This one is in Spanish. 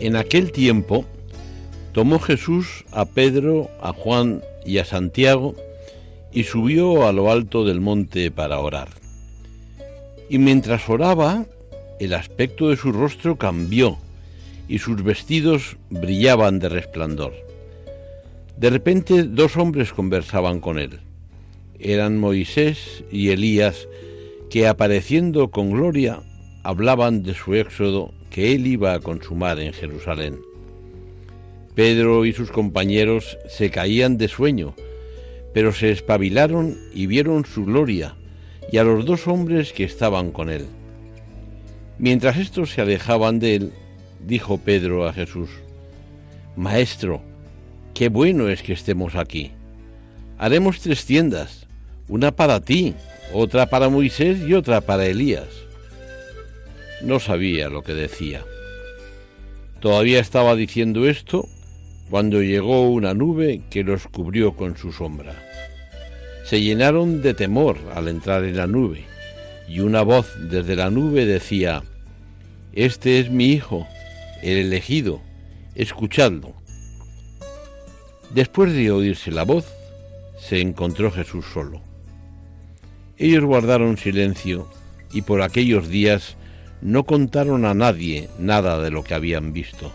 En aquel tiempo tomó Jesús a Pedro, a Juan y a Santiago y subió a lo alto del monte para orar. Y mientras oraba, el aspecto de su rostro cambió y sus vestidos brillaban de resplandor. De repente dos hombres conversaban con él. Eran Moisés y Elías, que apareciendo con gloria hablaban de su éxodo que él iba a consumar en Jerusalén. Pedro y sus compañeros se caían de sueño, pero se espabilaron y vieron su gloria y a los dos hombres que estaban con él. Mientras estos se alejaban de él, dijo Pedro a Jesús, Maestro, qué bueno es que estemos aquí. Haremos tres tiendas, una para ti, otra para Moisés y otra para Elías no sabía lo que decía. Todavía estaba diciendo esto cuando llegó una nube que los cubrió con su sombra. Se llenaron de temor al entrar en la nube, y una voz desde la nube decía, Este es mi Hijo, el elegido, escuchadlo. Después de oírse la voz, se encontró Jesús solo. Ellos guardaron silencio y por aquellos días no contaron a nadie nada de lo que habían visto.